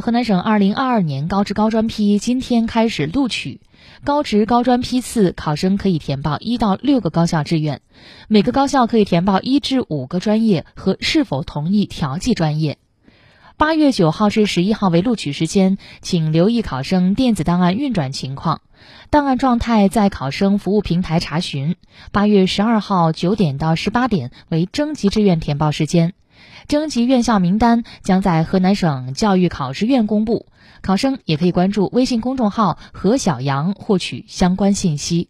河南省二零二二年高职高专批今天开始录取，高职高专批次考生可以填报一到六个高校志愿，每个高校可以填报一至五个专业和是否同意调剂专业。八月九号至十一号为录取时间，请留意考生电子档案运转情况，档案状态在考生服务平台查询。八月十二号九点到十八点为征集志愿填报时间。征集院校名单将在河南省教育考试院公布，考生也可以关注微信公众号“何小阳”获取相关信息。